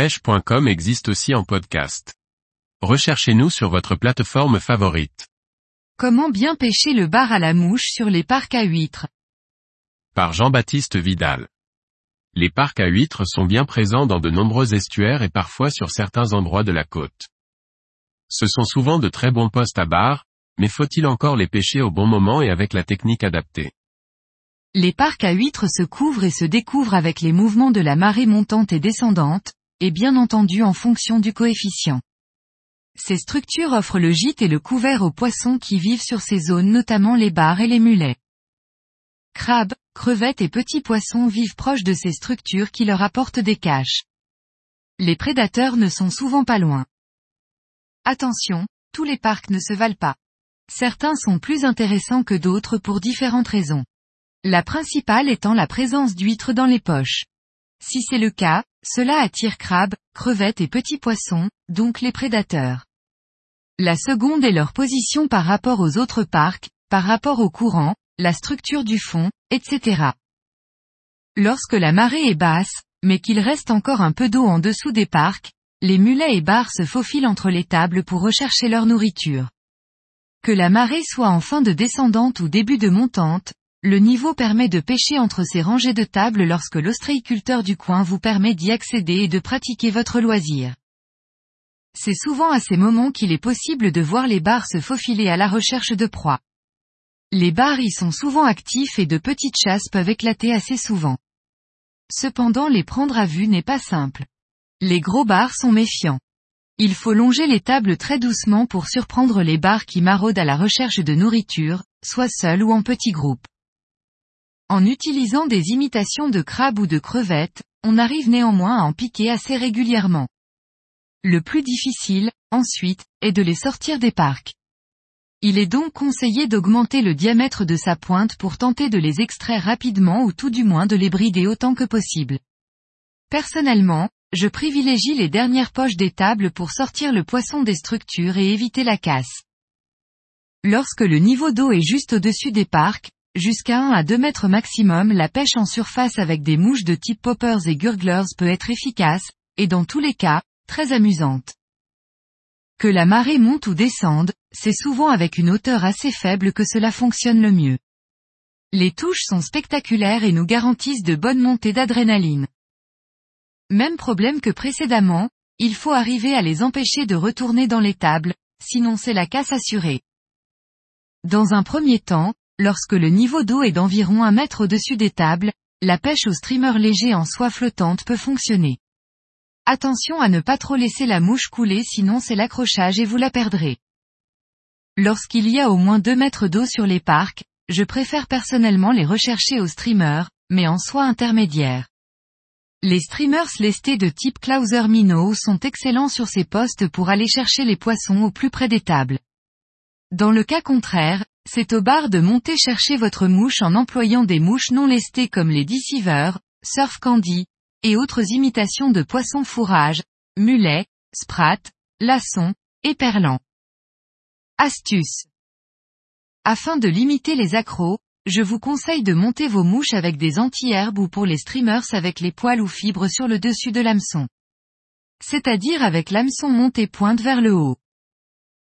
pêche.com existe aussi en podcast. Recherchez-nous sur votre plateforme favorite. Comment bien pêcher le bar à la mouche sur les parcs à huîtres? Par Jean-Baptiste Vidal. Les parcs à huîtres sont bien présents dans de nombreux estuaires et parfois sur certains endroits de la côte. Ce sont souvent de très bons postes à bar, mais faut-il encore les pêcher au bon moment et avec la technique adaptée? Les parcs à huîtres se couvrent et se découvrent avec les mouvements de la marée montante et descendante, et bien entendu en fonction du coefficient. Ces structures offrent le gîte et le couvert aux poissons qui vivent sur ces zones notamment les bars et les mulets. Crabes, crevettes et petits poissons vivent proches de ces structures qui leur apportent des caches. Les prédateurs ne sont souvent pas loin. Attention, tous les parcs ne se valent pas. Certains sont plus intéressants que d'autres pour différentes raisons. La principale étant la présence d'huîtres dans les poches. Si c'est le cas, cela attire crabes, crevettes et petits poissons, donc les prédateurs. La seconde est leur position par rapport aux autres parcs, par rapport au courant, la structure du fond, etc. Lorsque la marée est basse, mais qu'il reste encore un peu d'eau en dessous des parcs, les mulets et bars se faufilent entre les tables pour rechercher leur nourriture. Que la marée soit en fin de descendante ou début de montante, le niveau permet de pêcher entre ces rangées de tables lorsque l'ostréiculteur du coin vous permet d'y accéder et de pratiquer votre loisir. C'est souvent à ces moments qu'il est possible de voir les bars se faufiler à la recherche de proies. Les bars y sont souvent actifs et de petites chasses peuvent éclater assez souvent. Cependant les prendre à vue n'est pas simple. Les gros bars sont méfiants. Il faut longer les tables très doucement pour surprendre les bars qui maraudent à la recherche de nourriture, soit seuls ou en petits groupes. En utilisant des imitations de crabes ou de crevettes, on arrive néanmoins à en piquer assez régulièrement. Le plus difficile, ensuite, est de les sortir des parcs. Il est donc conseillé d'augmenter le diamètre de sa pointe pour tenter de les extraire rapidement ou tout du moins de les brider autant que possible. Personnellement, je privilégie les dernières poches des tables pour sortir le poisson des structures et éviter la casse. Lorsque le niveau d'eau est juste au-dessus des parcs, Jusqu'à 1 à 2 mètres maximum la pêche en surface avec des mouches de type poppers et gurglers peut être efficace, et dans tous les cas, très amusante. Que la marée monte ou descende, c'est souvent avec une hauteur assez faible que cela fonctionne le mieux. Les touches sont spectaculaires et nous garantissent de bonnes montées d'adrénaline. Même problème que précédemment, il faut arriver à les empêcher de retourner dans les tables, sinon c'est la casse assurée. Dans un premier temps, Lorsque le niveau d'eau est d'environ un mètre au-dessus des tables, la pêche au streamer léger en soie flottante peut fonctionner. Attention à ne pas trop laisser la mouche couler sinon c'est l'accrochage et vous la perdrez. Lorsqu'il y a au moins 2 mètres d'eau sur les parcs, je préfère personnellement les rechercher au streamer, mais en soie intermédiaire. Les streamers lestés de type Clauser Minnow sont excellents sur ces postes pour aller chercher les poissons au plus près des tables. Dans le cas contraire, c'est au bar de monter chercher votre mouche en employant des mouches non lestées comme les deceivers, surf candy, et autres imitations de poissons fourrage, mulets, sprats, laçons, et perlants. Astuce. Afin de limiter les accros, je vous conseille de monter vos mouches avec des anti-herbes ou pour les streamers avec les poils ou fibres sur le dessus de l'hameçon. C'est-à-dire avec l'hameçon monté pointe vers le haut.